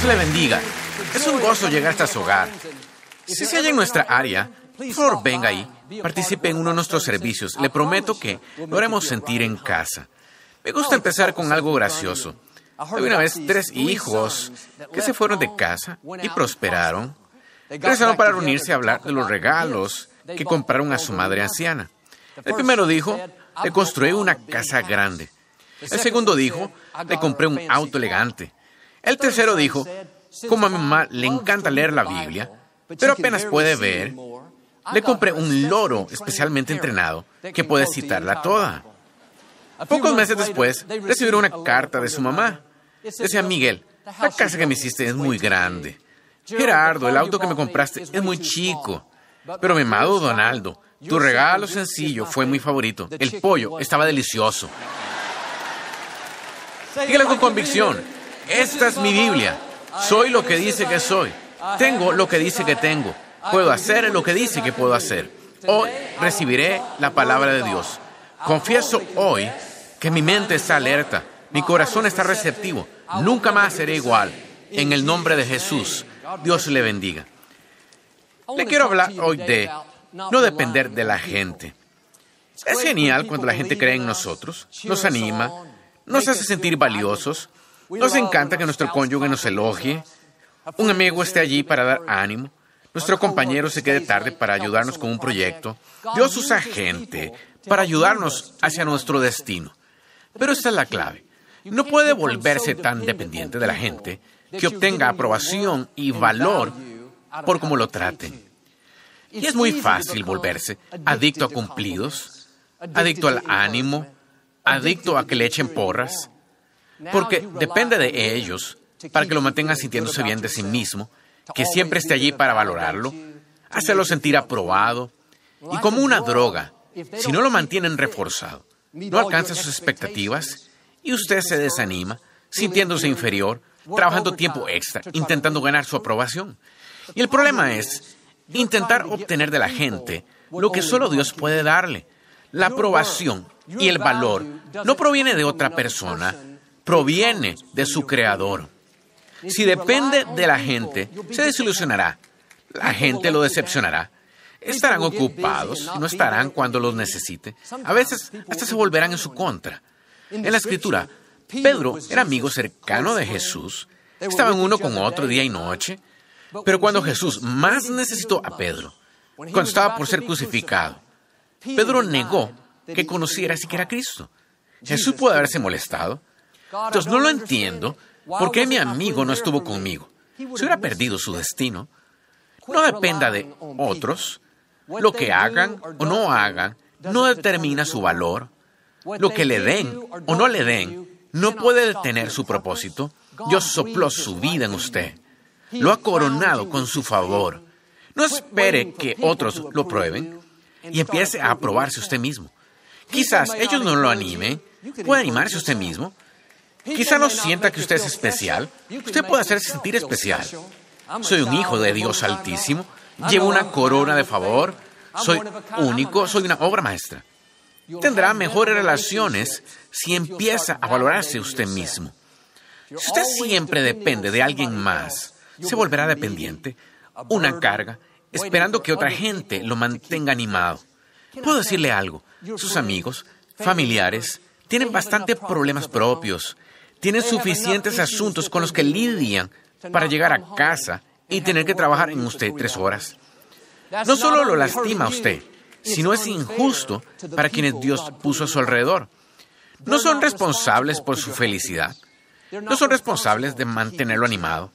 Dios le bendiga. Es un gozo llegar hasta su hogar. Si se halla en nuestra área, por favor venga ahí, participe en uno de nuestros servicios. Le prometo que lo haremos sentir en casa. Me gusta empezar con algo gracioso. Había una vez tres hijos que se fueron de casa y prosperaron. Regresaron para reunirse a hablar de los regalos que compraron a su madre anciana. El primero dijo, le construí una casa grande. El segundo dijo, le compré un auto elegante. El tercero dijo, como a mi mamá le encanta leer la Biblia, pero apenas puede ver, le compré un loro especialmente entrenado que puede citarla toda. Pocos meses después, recibieron una carta de su mamá. Decía, Miguel, la casa que me hiciste es muy grande. Gerardo, el auto que me compraste es muy chico. Pero mi amado Donaldo, tu regalo sencillo fue mi favorito. El pollo estaba delicioso. Dígale con convicción, esta es mi Biblia. Soy lo que dice que soy. Tengo lo que dice que tengo. Puedo hacer lo que dice que puedo hacer. Hoy recibiré la palabra de Dios. Confieso hoy que mi mente está alerta, mi corazón está receptivo. Nunca más seré igual. En el nombre de Jesús, Dios le bendiga. Le quiero hablar hoy de no depender de la gente. Es genial cuando la gente cree en nosotros, nos anima, nos hace sentir valiosos, nos encanta que nuestro cónyuge nos elogie, un amigo esté allí para dar ánimo, nuestro compañero se quede tarde para ayudarnos con un proyecto. Dios usa gente para ayudarnos hacia nuestro destino. Pero esta es la clave. No puede volverse tan dependiente de la gente que obtenga aprobación y valor por cómo lo traten. Y es muy fácil volverse adicto a cumplidos, adicto al ánimo, adicto a que le echen porras, porque depende de ellos para que lo mantengan sintiéndose bien de sí mismo, que siempre esté allí para valorarlo, hacerlo sentir aprobado, y como una droga, si no lo mantienen reforzado, no alcanza sus expectativas y usted se desanima, sintiéndose inferior, trabajando tiempo extra, intentando ganar su aprobación. Y el problema es intentar obtener de la gente lo que solo Dios puede darle. La aprobación y el valor no proviene de otra persona, proviene de su creador. Si depende de la gente, se desilusionará. La gente lo decepcionará. Estarán ocupados, no estarán cuando los necesite. A veces hasta se volverán en su contra. En la escritura, Pedro era amigo cercano de Jesús. Estaban uno con otro día y noche. Pero cuando Jesús más necesitó a Pedro, cuando estaba por ser crucificado, Pedro negó que conociera siquiera a Cristo. Jesús puede haberse molestado. Entonces no lo entiendo. ¿Por qué mi amigo no estuvo conmigo? Se hubiera perdido su destino. No dependa de otros. Lo que hagan o no hagan no determina su valor. Lo que le den o no le den no puede detener su propósito. Dios sopló su vida en usted. Lo ha coronado con su favor. No espere que otros lo prueben y empiece a aprobarse usted mismo. Quizás ellos no lo animen. Puede animarse usted mismo. Quizá no sienta que usted es especial. Usted puede hacerse sentir especial. Soy un hijo de Dios Altísimo. Llevo una corona de favor. Soy único. Soy una obra maestra. Tendrá mejores relaciones si empieza a valorarse usted mismo. Si usted siempre depende de alguien más, se volverá dependiente, una carga, esperando que otra gente lo mantenga animado. Puedo decirle algo. Sus amigos, familiares, tienen bastantes problemas propios tienen suficientes asuntos con los que lidian para llegar a casa y tener que trabajar en usted tres horas. No solo lo lastima a usted, sino es injusto para quienes Dios puso a su alrededor. No son responsables por su felicidad. No son responsables de mantenerlo animado.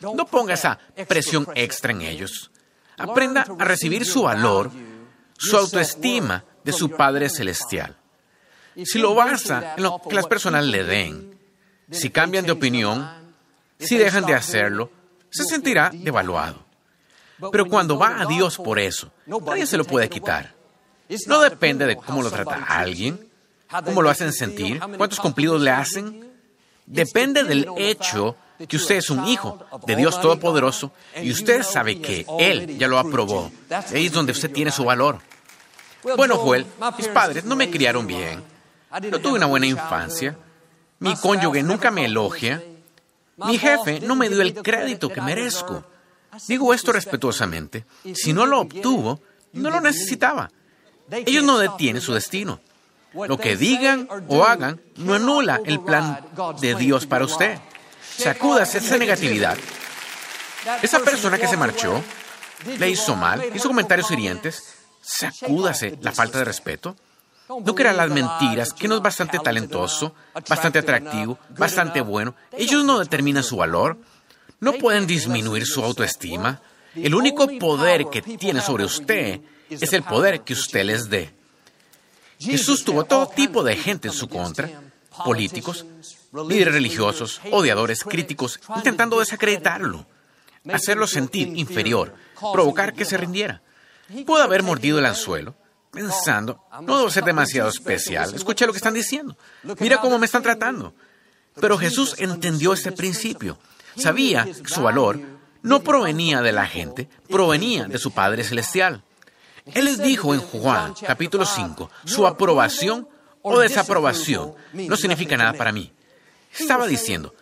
No ponga esa presión extra en ellos. Aprenda a recibir su valor, su autoestima de su Padre Celestial. Si lo basa en lo que las personas le den, si cambian de opinión, si dejan de hacerlo, se sentirá devaluado. Pero cuando va a Dios por eso, nadie se lo puede quitar. No depende de cómo lo trata alguien, cómo lo hacen sentir, cuántos cumplidos le hacen. Depende del hecho que usted es un hijo de Dios Todopoderoso y usted sabe que Él ya lo aprobó. Ahí es donde usted tiene su valor. Bueno, Joel, mis padres no me criaron bien. No tuve una buena infancia. Mi cónyuge nunca me elogia. Mi jefe no me dio el crédito que merezco. Digo esto respetuosamente. Si no lo obtuvo, no lo necesitaba. Ellos no detienen su destino. Lo que digan o hagan no anula el plan de Dios para usted. Sacúdase esa negatividad. Esa persona que se marchó le hizo mal, hizo comentarios hirientes. Sacúdase la falta de respeto. No crea las mentiras, que no es bastante talentoso, bastante atractivo, bastante bueno. Ellos no determinan su valor. No pueden disminuir su autoestima. El único poder que tiene sobre usted es el poder que usted les dé. Jesús tuvo todo tipo de gente en su contra, políticos, líderes religiosos, odiadores, críticos, intentando desacreditarlo, hacerlo sentir inferior, provocar que se rindiera. Pudo haber mordido el anzuelo, pensando, no debo ser demasiado especial, escuché lo que están diciendo, mira cómo me están tratando. Pero Jesús entendió este principio, sabía que su valor no provenía de la gente, provenía de su Padre Celestial. Él les dijo en Juan capítulo 5, su aprobación o desaprobación no significa nada para mí. Estaba diciendo,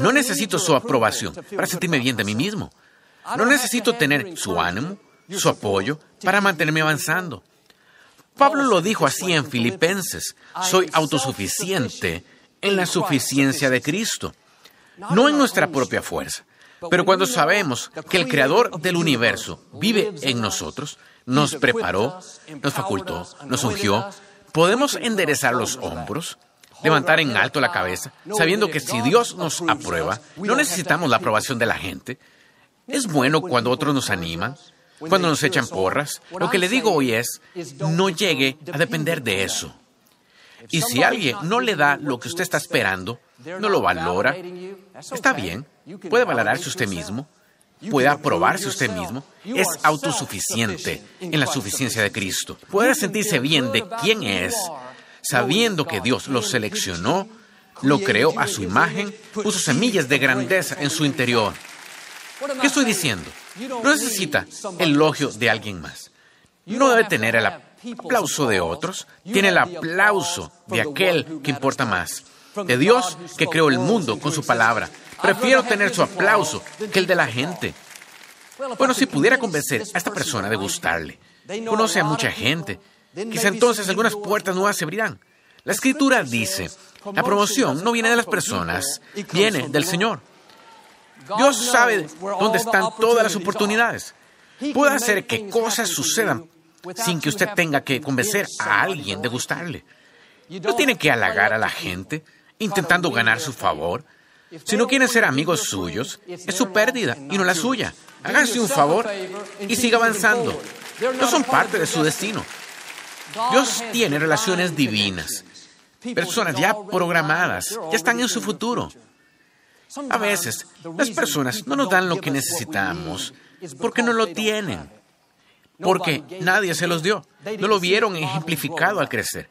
no necesito su aprobación para sentirme bien de mí mismo. No necesito tener su ánimo, su apoyo para mantenerme avanzando. Pablo lo dijo así en Filipenses, soy autosuficiente en la suficiencia de Cristo, no en nuestra propia fuerza. Pero cuando sabemos que el Creador del universo vive en nosotros, nos preparó, nos facultó, nos ungió, podemos enderezar los hombros, levantar en alto la cabeza, sabiendo que si Dios nos aprueba, no necesitamos la aprobación de la gente. Es bueno cuando otros nos animan, cuando nos echan porras. Lo que le digo hoy es, no llegue a depender de eso. Y si alguien no le da lo que usted está esperando, no lo valora, está bien, puede valorarse usted mismo, puede aprobarse usted mismo, es autosuficiente en la suficiencia de Cristo. Puede sentirse bien de quién es, sabiendo que Dios lo seleccionó, lo creó a su imagen, puso semillas de grandeza en su interior. ¿Qué estoy diciendo? No necesita el elogio de alguien más. No debe tener el aplauso de otros, tiene el aplauso de aquel que importa más, de Dios que creó el mundo con su palabra. Prefiero tener su aplauso que el de la gente. Bueno, si pudiera convencer a esta persona de gustarle, conoce a mucha gente, quizá entonces algunas puertas nuevas se abrirán. La escritura dice, la promoción no viene de las personas, viene del Señor. Dios sabe dónde están todas las oportunidades. Puede hacer que cosas sucedan sin que usted tenga que convencer a alguien de gustarle. No tiene que halagar a la gente intentando ganar su favor. Si no quieren ser amigos suyos, es su pérdida y no la suya. Háganse un favor y siga avanzando. No son parte de su destino. Dios tiene relaciones divinas. Personas ya programadas, ya están en su futuro. A veces, las personas no nos dan lo que necesitamos porque no lo tienen, porque nadie se los dio, no lo vieron ejemplificado al crecer,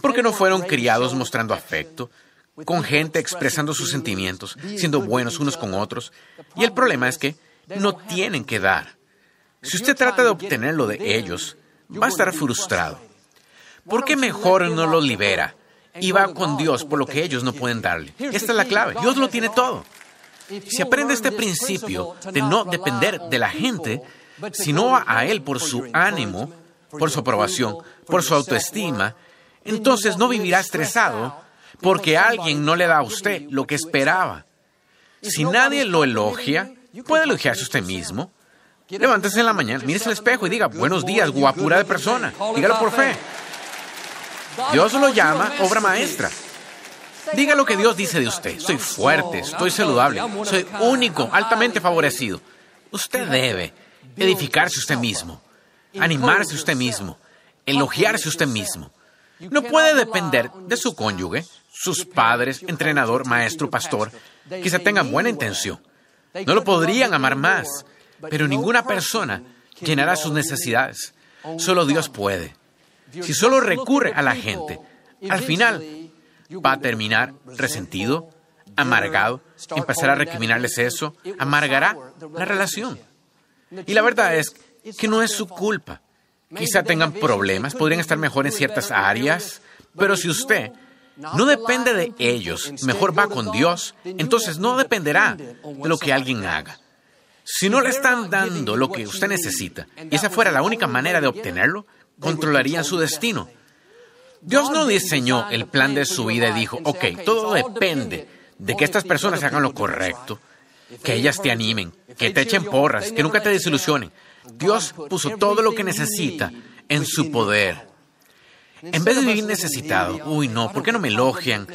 porque no fueron criados mostrando afecto, con gente expresando sus sentimientos, siendo buenos unos con otros. Y el problema es que no tienen que dar. Si usted trata de obtenerlo de ellos, va a estar frustrado. ¿Por qué mejor no lo libera y va con Dios por lo que ellos no pueden darle. Esta es la clave. Dios lo tiene todo. Si aprende este principio de no depender de la gente, sino a Él por su ánimo, por su aprobación, por su autoestima, entonces no vivirá estresado porque alguien no le da a usted lo que esperaba. Si nadie lo elogia, puede elogiarse usted mismo. Levántese en la mañana, mírese al espejo y diga, buenos días, guapura de persona. Dígalo por fe. Dios lo llama obra maestra. Diga lo que Dios dice de usted. Soy fuerte, estoy saludable, soy único, altamente favorecido. Usted debe edificarse usted mismo, animarse usted mismo, elogiarse usted mismo. No puede depender de su cónyuge, sus padres, entrenador, maestro, pastor. Quizá tengan buena intención. No lo podrían amar más, pero ninguna persona llenará sus necesidades. Solo Dios puede. Si solo recurre a la gente, al final va a terminar resentido, amargado, empezará a recriminarles eso, amargará la relación. Y la verdad es que no es su culpa. Quizá tengan problemas, podrían estar mejor en ciertas áreas, pero si usted no depende de ellos, mejor va con Dios, entonces no dependerá de lo que alguien haga. Si no le están dando lo que usted necesita y esa fuera la única manera de obtenerlo, controlarían su destino. Dios no diseñó el plan de su vida y dijo, ok, todo depende de que estas personas hagan lo correcto, que ellas te animen, que te echen porras, que nunca te desilusionen. Dios puso todo lo que necesita en su poder. En vez de vivir necesitado, uy no, ¿por qué no me elogian?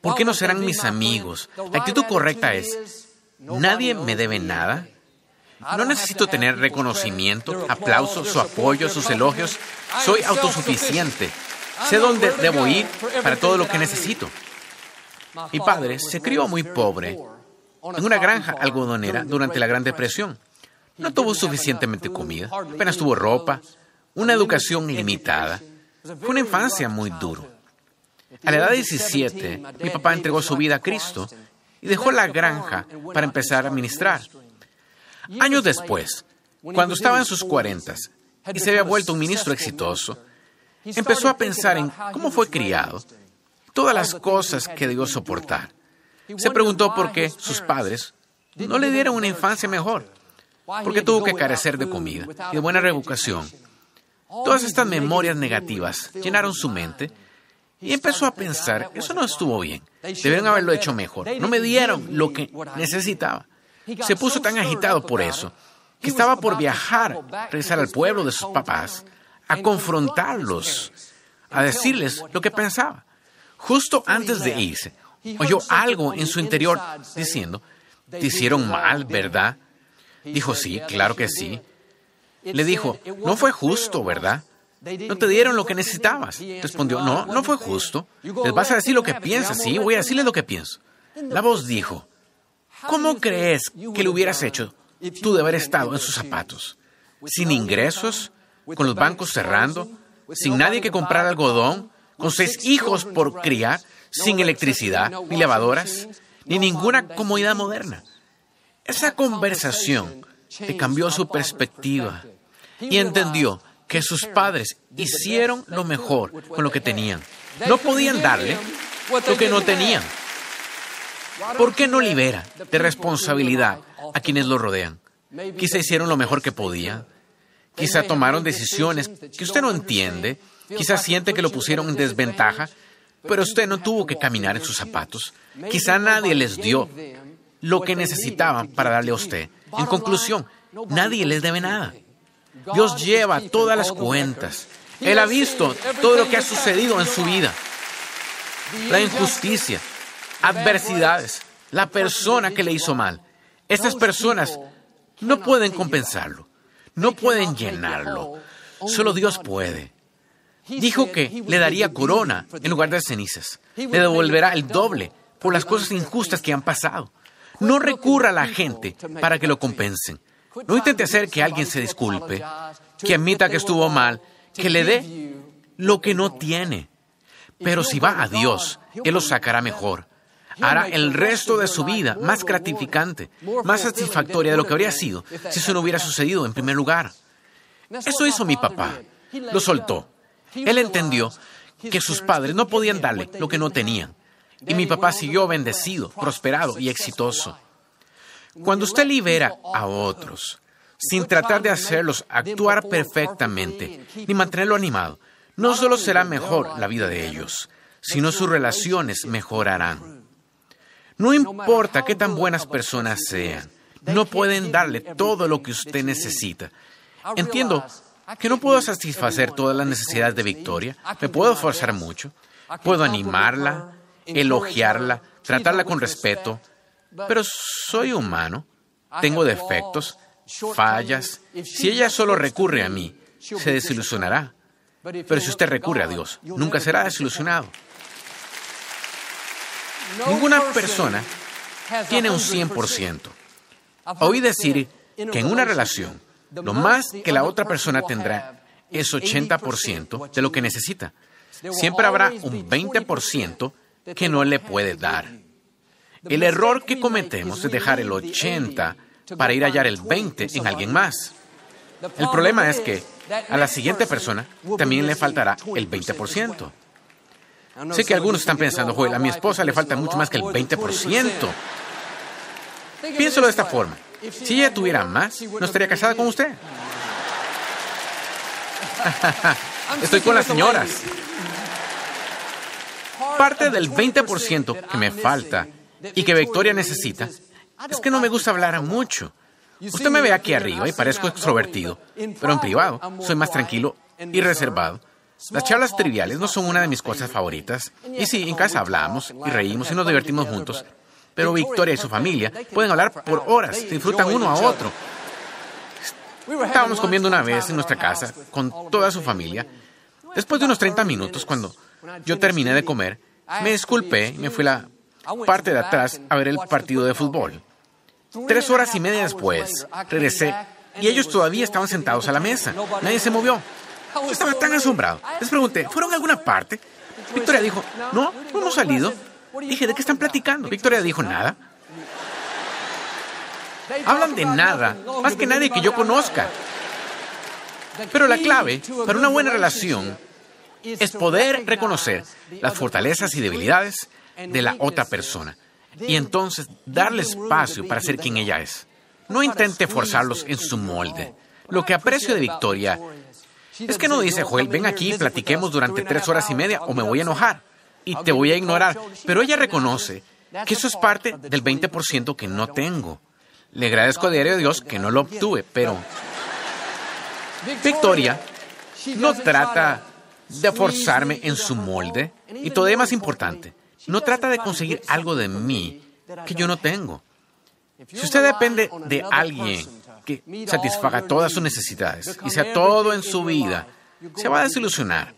¿Por qué no serán mis amigos? La actitud correcta es, nadie me debe nada. No necesito tener reconocimiento, aplausos, su apoyo, sus elogios. Soy autosuficiente. Sé dónde debo ir para todo lo que necesito. Mi padre se crió muy pobre en una granja algodonera durante la Gran Depresión. No tuvo suficientemente comida, apenas tuvo ropa, una educación limitada. Fue una infancia muy dura. A la edad de 17, mi papá entregó su vida a Cristo y dejó la granja para empezar a ministrar. Años después, cuando estaba en sus cuarentas y se había vuelto un ministro exitoso, empezó a pensar en cómo fue criado, todas las cosas que debió soportar. Se preguntó por qué sus padres no le dieron una infancia mejor, por qué tuvo que carecer de comida y de buena reeducación. Todas estas memorias negativas llenaron su mente y empezó a pensar, eso no estuvo bien, debieron haberlo hecho mejor, no me dieron lo que necesitaba. Se puso tan agitado por eso que estaba por viajar, regresar al pueblo de sus papás, a confrontarlos, a decirles lo que pensaba. Justo antes de irse, oyó algo en su interior diciendo, te hicieron mal, ¿verdad? Dijo, sí, claro que sí. Le dijo, no fue justo, ¿verdad? No te dieron lo que necesitabas. Respondió, no, no fue justo. Les vas a decir lo que piensas, sí, voy a decirles lo que pienso. La voz dijo, ¿cómo crees que lo hubieras hecho tú de haber estado en sus zapatos? Sin ingresos, con los bancos cerrando, sin nadie que comprar algodón, con seis hijos por criar, sin electricidad, ni lavadoras, ni ninguna comodidad moderna. Esa conversación le cambió su perspectiva y entendió que sus padres hicieron lo mejor con lo que tenían. No podían darle lo que no tenían. ¿Por qué no libera de responsabilidad a quienes lo rodean? Quizá hicieron lo mejor que podían. Quizá tomaron decisiones que usted no entiende. Quizá siente que lo pusieron en desventaja, pero usted no tuvo que caminar en sus zapatos. Quizá nadie les dio lo que necesitaban para darle a usted. En conclusión, nadie les debe nada. Dios lleva todas las cuentas. Él ha visto todo lo que ha sucedido en su vida. La injusticia, adversidades, la persona que le hizo mal. Estas personas no pueden compensarlo, no pueden llenarlo. Solo Dios puede. Dijo que le daría corona en lugar de cenizas. Le devolverá el doble por las cosas injustas que han pasado. No recurra a la gente para que lo compensen. No intente hacer que alguien se disculpe, que admita que estuvo mal, que le dé lo que no tiene. Pero si va a Dios, Él lo sacará mejor. Hará el resto de su vida más gratificante, más satisfactoria de lo que habría sido si eso no hubiera sucedido en primer lugar. Eso hizo mi papá. Lo soltó. Él entendió que sus padres no podían darle lo que no tenían. Y mi papá siguió bendecido, prosperado y exitoso. Cuando usted libera a otros, sin tratar de hacerlos actuar perfectamente, ni mantenerlo animado, no solo será mejor la vida de ellos, sino sus relaciones mejorarán. No importa qué tan buenas personas sean, no pueden darle todo lo que usted necesita. Entiendo que no puedo satisfacer todas las necesidades de Victoria, me puedo forzar mucho, puedo animarla, elogiarla, tratarla con respeto, pero soy humano, tengo defectos, fallas. Si ella solo recurre a mí, se desilusionará. Pero si usted recurre a Dios, nunca será desilusionado. Ninguna persona tiene un 100%. Oí decir que en una relación, lo más que la otra persona tendrá es 80% de lo que necesita. Siempre habrá un 20% que no le puede dar. El error que cometemos es dejar el 80 para ir a hallar el 20 en alguien más. El problema es que a la siguiente persona también le faltará el 20%. Sé que algunos están pensando, Joel, a mi esposa le falta mucho más que el 20%. Piénselo de esta forma. Si ella tuviera más, no estaría casada con usted. Estoy con las señoras. Parte del 20% que me falta y que Victoria necesita es que no me gusta hablar mucho. Usted me ve aquí arriba y parezco extrovertido, pero en privado soy más tranquilo y reservado. Las charlas triviales no son una de mis cosas favoritas. Y sí, en casa hablamos y reímos y nos divertimos juntos. Pero Victoria y su familia pueden hablar por horas, disfrutan uno a otro. Estábamos comiendo una vez en nuestra casa con toda su familia. Después de unos 30 minutos, cuando yo terminé de comer, me disculpé y me fui a la parte de atrás a ver el partido de fútbol. Tres horas y media después, regresé y ellos todavía estaban sentados a la mesa. Nadie se movió. Estaba tan asombrado. Les pregunté, ¿fueron a alguna parte? Victoria dijo, no, no hemos salido. Dije, ¿de qué están platicando? Victoria dijo, nada. Hablan de nada, más que nadie que yo conozca. Pero la clave para una buena relación es poder reconocer las fortalezas y debilidades de la otra persona y entonces darle espacio para ser quien ella es. No intente forzarlos en su molde. Lo que aprecio de Victoria es que no dice, Joel, ven aquí, platiquemos durante tres horas y media o me voy a enojar y te voy a ignorar. Pero ella reconoce que eso es parte del 20% que no tengo. Le agradezco a diario a Dios que no lo obtuve, pero Victoria no trata de forzarme en su molde y todavía más importante, no trata de conseguir algo de mí que yo no tengo. Si usted depende de alguien que satisfaga todas sus necesidades y sea todo en su vida, se va a desilusionar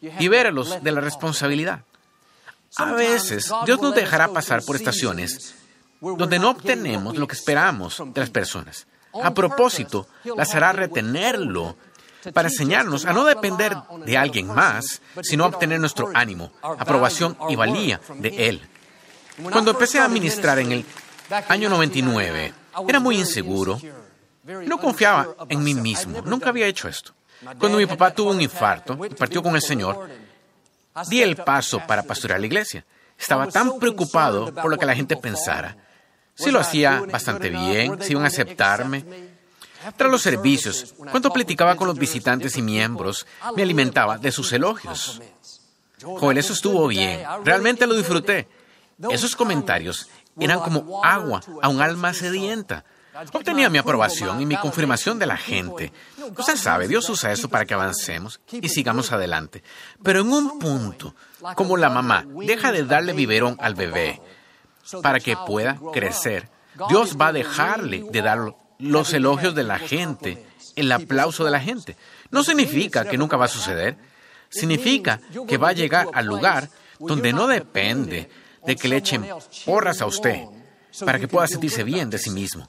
y verlos de la responsabilidad. A veces Dios nos dejará pasar por estaciones donde no obtenemos lo que esperamos de las personas. A propósito, las hará retenerlo para enseñarnos a no depender de alguien más, sino a obtener nuestro ánimo, aprobación y valía de Él. Cuando empecé a ministrar en el año 99, era muy inseguro. No confiaba en mí mismo. Nunca había hecho esto. Cuando mi papá tuvo un infarto y partió con el Señor, di el paso para pastorear la iglesia. Estaba tan preocupado por lo que la gente pensara. Si lo hacía bastante bien, si iban a aceptarme, tras los servicios, cuando platicaba con los visitantes y miembros, me alimentaba de sus elogios. Joel, eso estuvo bien. Realmente lo disfruté. Esos comentarios eran como agua a un alma sedienta. Obtenía mi aprobación y mi confirmación de la gente. Usted sabe, Dios usa eso para que avancemos y sigamos adelante. Pero en un punto, como la mamá deja de darle biberón al bebé para que pueda crecer, Dios va a dejarle de darlo los elogios de la gente, el aplauso de la gente. No significa que nunca va a suceder. Significa que va a llegar al lugar donde no depende de que le echen porras a usted para que pueda sentirse bien de sí mismo.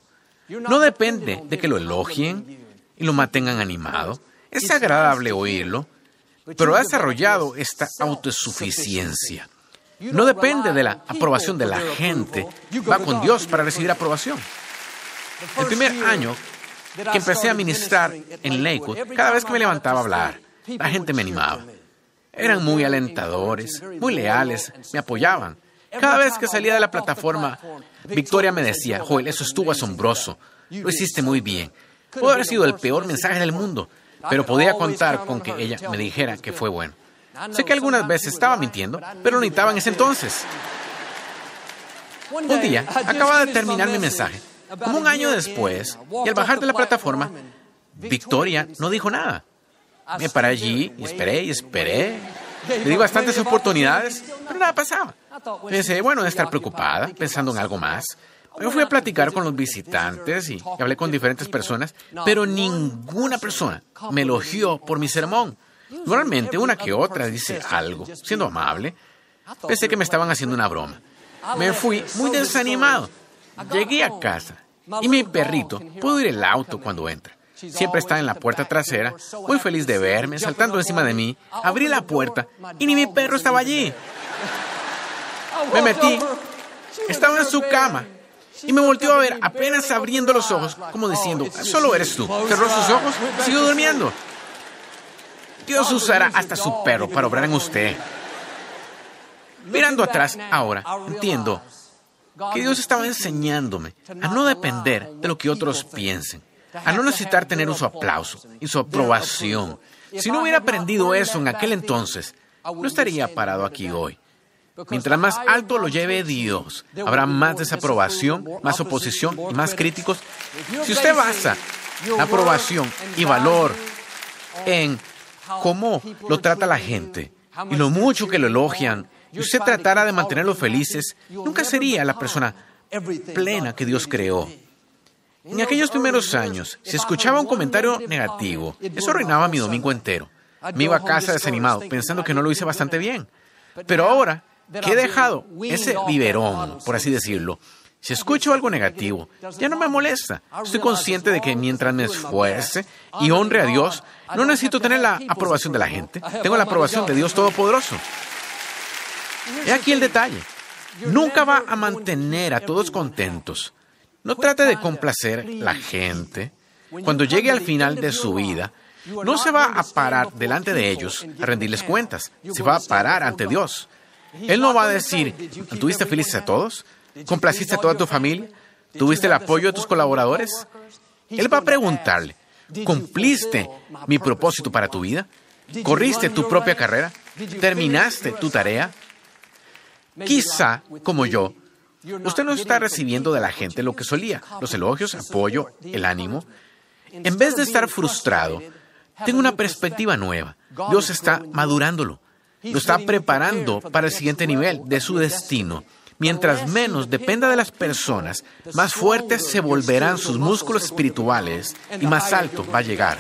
No depende de que lo elogien y lo mantengan animado. Es agradable oírlo, pero ha desarrollado esta autosuficiencia. No depende de la aprobación de la gente. Va con Dios para recibir aprobación. El primer año que empecé a ministrar en Lakewood, cada vez que me levantaba a hablar, la gente me animaba. Eran muy alentadores, muy leales, me apoyaban. Cada vez que salía de la plataforma, Victoria me decía, Joel, eso estuvo asombroso, lo hiciste muy bien. Pudo haber sido el peor mensaje del mundo, pero podía contar con que ella me dijera que fue bueno. Sé que algunas veces estaba mintiendo, pero lo necesitaba en ese entonces. Un día, acababa de terminar mi mensaje como un año después, y al bajar de la plataforma, Victoria no dijo nada. Me paré allí y esperé y esperé. Le di bastantes oportunidades, pero nada pasaba. Pensé, bueno, de estar preocupada, pensando en algo más. Yo fui a platicar con los visitantes y hablé con diferentes personas, pero ninguna persona me elogió por mi sermón. Normalmente una que otra dice algo, siendo amable. Pensé que me estaban haciendo una broma. Me fui muy desanimado. Llegué a casa y mi perrito pudo ir el auto cuando entra. Siempre está en la puerta trasera, muy feliz de verme, saltando encima de mí. Abrí la puerta y ni mi perro estaba allí. Me metí, estaba en su cama y me volteó a ver apenas abriendo los ojos, como diciendo, solo eres tú. Cerró sus ojos, siguió durmiendo. Dios usará hasta su perro para obrar en usted. Mirando atrás ahora, entiendo que Dios estaba enseñándome a no depender de lo que otros piensen, a no necesitar tener su aplauso y su aprobación. Si no hubiera aprendido eso en aquel entonces, no estaría parado aquí hoy. Mientras más alto lo lleve Dios, habrá más desaprobación, más oposición y más críticos. Si usted basa la aprobación y valor en cómo lo trata la gente y lo mucho que lo elogian, y usted tratara de mantenerlos felices, nunca sería la persona plena que Dios creó. En aquellos primeros años, si escuchaba un comentario negativo, eso arruinaba mi domingo entero. Me iba a casa desanimado, pensando que no lo hice bastante bien. Pero ahora que he dejado ese biberón, por así decirlo, si escucho algo negativo, ya no me molesta. Estoy consciente de que mientras me esfuerce y honre a Dios, no necesito tener la aprobación de la gente. Tengo la aprobación de Dios Todopoderoso. He aquí el detalle. Nunca va a mantener a todos contentos. No trate de complacer la gente. Cuando llegue al final de su vida, no se va a parar delante de ellos a rendirles cuentas. Se va a parar ante Dios. Él no va a decir, ¿tuviste felices a todos? ¿Complaciste a toda tu familia? ¿Tuviste el apoyo de tus colaboradores? Él va a preguntarle, ¿cumpliste mi propósito para tu vida? ¿Corriste tu propia carrera? ¿Terminaste tu tarea? Quizá, como yo, usted no está recibiendo de la gente lo que solía, los elogios, apoyo, el ánimo. En vez de estar frustrado, tengo una perspectiva nueva. Dios está madurándolo. Lo está preparando para el siguiente nivel de su destino. Mientras menos dependa de las personas, más fuertes se volverán sus músculos espirituales y más alto va a llegar.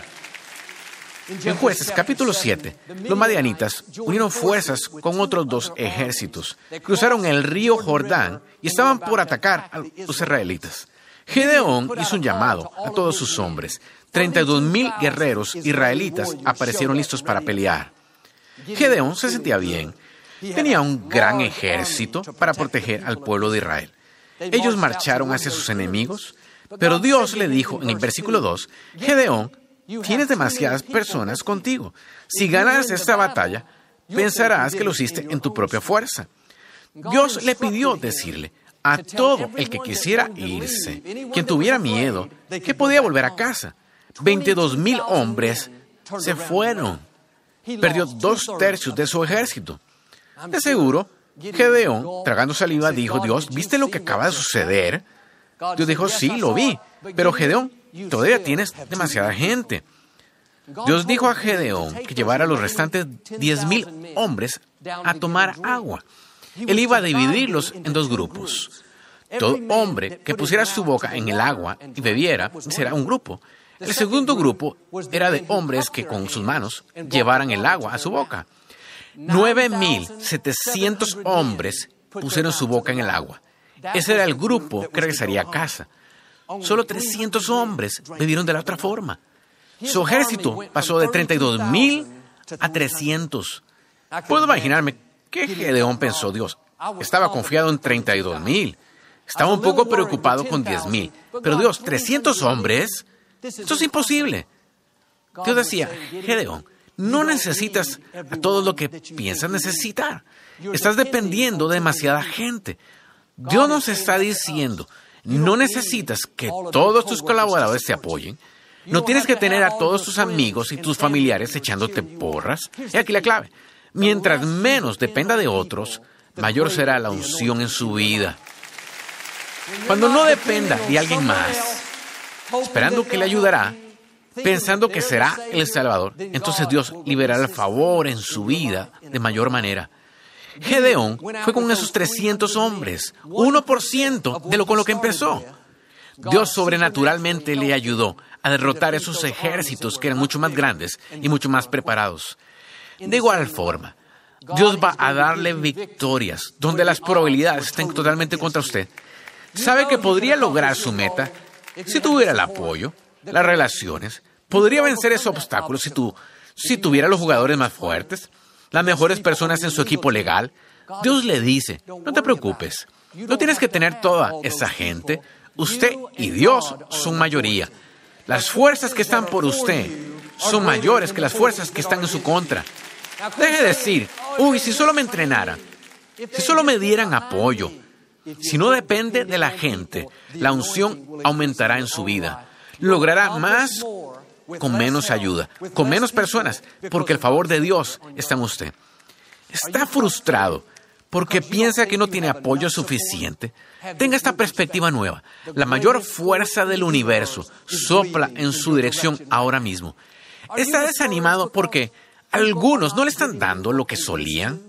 En jueces capítulo 7, los madianitas unieron fuerzas con otros dos ejércitos, cruzaron el río Jordán y estaban por atacar a los israelitas. Gedeón hizo un llamado a todos sus hombres. 32 mil guerreros israelitas aparecieron listos para pelear. Gedeón se sentía bien. Tenía un gran ejército para proteger al pueblo de Israel. Ellos marcharon hacia sus enemigos, pero Dios le dijo en el versículo 2, Gedeón, tienes demasiadas personas contigo. Si ganas esta batalla, pensarás que lo hiciste en tu propia fuerza. Dios le pidió decirle a todo el que quisiera irse, quien tuviera miedo, que podía volver a casa. 22 mil hombres se fueron. Perdió dos tercios de su ejército. De seguro, Gedeón, tragando saliva, dijo, Dios, ¿viste lo que acaba de suceder? Dios dijo, sí, lo vi. Pero Gedeón, todavía tienes demasiada gente. Dios dijo a Gedeón que llevara a los restantes 10.000 hombres a tomar agua. Él iba a dividirlos en dos grupos. Todo hombre que pusiera su boca en el agua y bebiera será un grupo. El segundo grupo era de hombres que con sus manos llevaran el agua a su boca. 9.700 hombres pusieron su boca en el agua. Ese era el grupo que regresaría a casa. Solo 300 hombres vivieron de la otra forma. Su ejército pasó de 32.000 a 300. Puedo imaginarme qué Gedeón pensó Dios. Estaba confiado en 32.000. Estaba un poco preocupado con 10.000. Pero Dios, 300 hombres. Esto es imposible. Dios decía, Gedeón, no necesitas a todo lo que piensas necesitar. Estás dependiendo de demasiada gente. Dios nos está diciendo, no necesitas que todos tus colaboradores te apoyen. No tienes que tener a todos tus amigos y tus familiares echándote porras. Y aquí la clave. Mientras menos dependa de otros, mayor será la unción en su vida. Cuando no dependa de alguien más, esperando que le ayudará, pensando que será el Salvador, entonces Dios liberará el favor en su vida de mayor manera. Gedeón fue con esos 300 hombres, 1% de lo con lo que empezó. Dios sobrenaturalmente le ayudó a derrotar esos ejércitos que eran mucho más grandes y mucho más preparados. De igual forma, Dios va a darle victorias donde las probabilidades estén totalmente contra usted. Sabe que podría lograr su meta si tuviera el apoyo, las relaciones, podría vencer esos obstáculos si, tú, si tuviera los jugadores más fuertes, las mejores personas en su equipo legal. Dios le dice, no te preocupes, no tienes que tener toda esa gente. Usted y Dios son mayoría. Las fuerzas que están por usted son mayores que las fuerzas que están en su contra. Deje de decir, uy, si solo me entrenara. Si solo me dieran apoyo, si no depende de la gente, la unción aumentará en su vida. Logrará más con menos ayuda, con menos personas, porque el favor de Dios está en usted. Está frustrado porque piensa que no tiene apoyo suficiente. Tenga esta perspectiva nueva. La mayor fuerza del universo sopla en su dirección ahora mismo. Está desanimado porque algunos no le están dando lo que solían.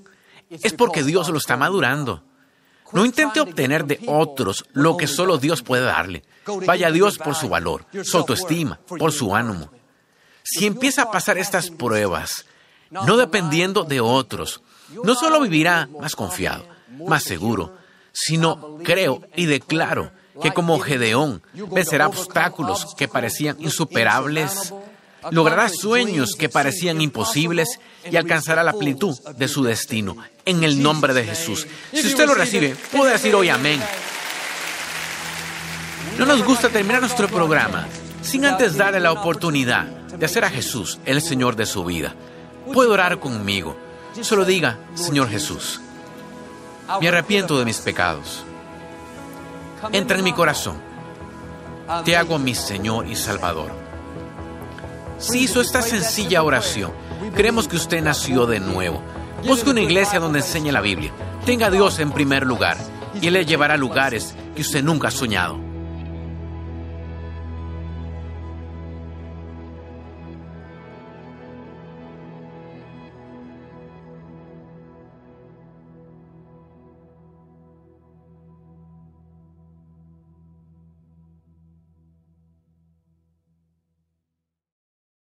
Es porque Dios lo está madurando. No intente obtener de otros lo que solo Dios puede darle. Vaya a Dios por su valor, su autoestima, por su ánimo. Si empieza a pasar estas pruebas, no dependiendo de otros, no solo vivirá más confiado, más seguro, sino creo y declaro que como Gedeón vencerá obstáculos que parecían insuperables, logrará sueños que parecían imposibles y alcanzará la plenitud de su destino en el nombre de Jesús. Si usted lo recibe, puede decir hoy amén. No nos gusta terminar nuestro programa sin antes darle la oportunidad de hacer a Jesús el Señor de su vida. Puede orar conmigo. Solo diga, Señor Jesús, me arrepiento de mis pecados. Entra en mi corazón. Te hago mi Señor y Salvador. Si hizo esta sencilla oración, creemos que usted nació de nuevo. Busque una iglesia donde enseñe la Biblia. Tenga a Dios en primer lugar y Él le llevará a lugares que usted nunca ha soñado.